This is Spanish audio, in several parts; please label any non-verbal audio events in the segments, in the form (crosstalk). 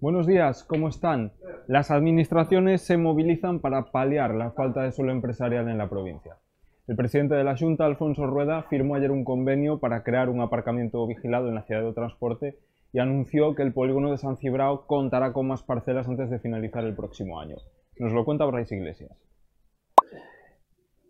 Buenos días, ¿cómo están? Las administraciones se movilizan para paliar la falta de suelo empresarial en la provincia. El presidente de la Junta, Alfonso Rueda, firmó ayer un convenio para crear un aparcamiento vigilado en la ciudad de transporte y anunció que el polígono de San Cibrao contará con más parcelas antes de finalizar el próximo año. Nos lo cuenta Brais Iglesias.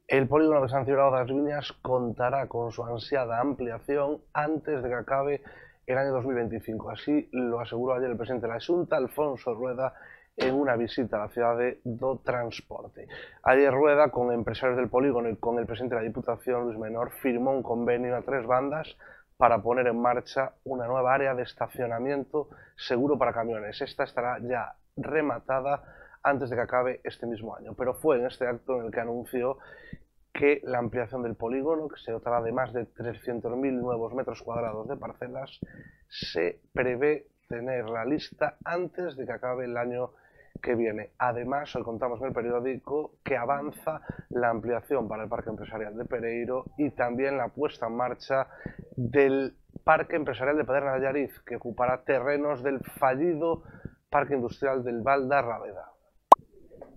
El polígono de San de las Viñas contará con su ansiada ampliación antes de que acabe el año 2025. Así lo aseguró ayer el presidente de la Junta, Alfonso Rueda, en una visita a la ciudad de Do Transporte. Ayer Rueda, con empresarios del polígono y con el presidente de la Diputación, Luis Menor, firmó un convenio a tres bandas para poner en marcha una nueva área de estacionamiento seguro para camiones. Esta estará ya rematada antes de que acabe este mismo año. Pero fue en este acto en el que anunció que la ampliación del polígono, que se dotará de más de 300.000 nuevos metros cuadrados de parcelas, se prevé tener la lista antes de que acabe el año que viene. Además, hoy contamos en el periódico que avanza la ampliación para el Parque Empresarial de Pereiro y también la puesta en marcha del Parque Empresarial de Pedernal Allariz, que ocupará terrenos del fallido Parque Industrial del Val Raveda.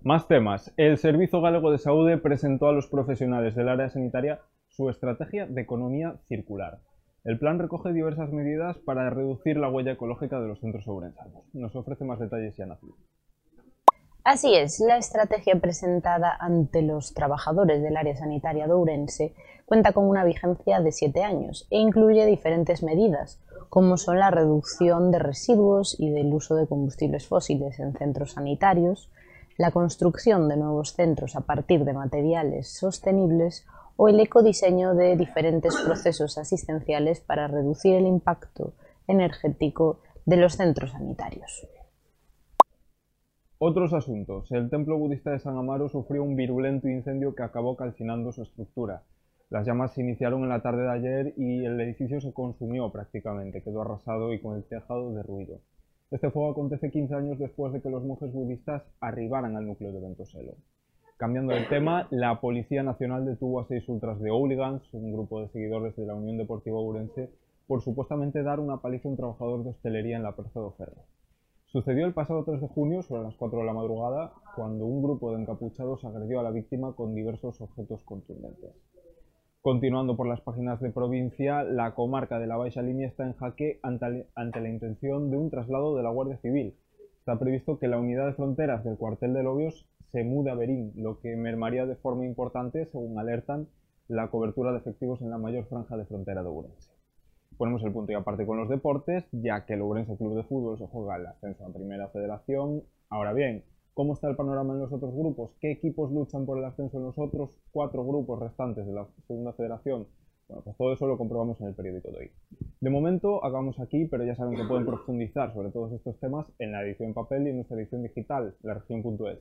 Más temas. El Servicio Galego de Salud presentó a los profesionales del área sanitaria su estrategia de economía circular. El plan recoge diversas medidas para reducir la huella ecológica de los centros ourensanos. Nos ofrece más detalles Yana Así es, la estrategia presentada ante los trabajadores del área sanitaria de Ourense cuenta con una vigencia de siete años e incluye diferentes medidas, como son la reducción de residuos y del uso de combustibles fósiles en centros sanitarios, la construcción de nuevos centros a partir de materiales sostenibles o el ecodiseño de diferentes (coughs) procesos asistenciales para reducir el impacto energético de los centros sanitarios. Otros asuntos. El templo budista de San Amaro sufrió un virulento incendio que acabó calcinando su estructura. Las llamas se iniciaron en la tarde de ayer y el edificio se consumió prácticamente, quedó arrasado y con el tejado derruido. Este fuego acontece 15 años después de que los monjes budistas arribaran al núcleo de Ventoselo. Cambiando de tema, la Policía Nacional detuvo a seis ultras de hooligans, un grupo de seguidores de la Unión Deportiva Ourense, por supuestamente dar una paliza a un trabajador de hostelería en la Plaza de Ferro. Sucedió el pasado 3 de junio, sobre las 4 de la madrugada, cuando un grupo de encapuchados agredió a la víctima con diversos objetos contundentes. Continuando por las páginas de provincia, la comarca de la Baixa Línea está en jaque ante, la intención de un traslado de la Guardia Civil. Está previsto que la unidad de fronteras del cuartel de Lobios se mude a Berín, lo que mermaría de forma importante, según alertan, la cobertura de efectivos en la mayor franja de frontera de Ourense. Ponemos el punto y aparte con los deportes, ya que el Ourense Club de Fútbol se juega el ascenso a Primera Federación. Ahora bien, ¿Cómo está el panorama en los otros grupos? ¿Qué equipos luchan por el ascenso en los otros cuatro grupos restantes de la segunda federación? Bueno, pues todo eso lo comprobamos en el periódico de hoy. De momento acabamos aquí, pero ya saben que pueden profundizar sobre todos estos temas en la edición papel y en nuestra edición digital, la región.es.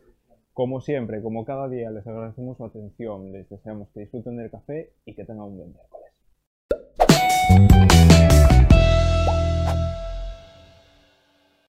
Como siempre, como cada día, les agradecemos su atención, les deseamos que disfruten del café y que tengan un buen miércoles.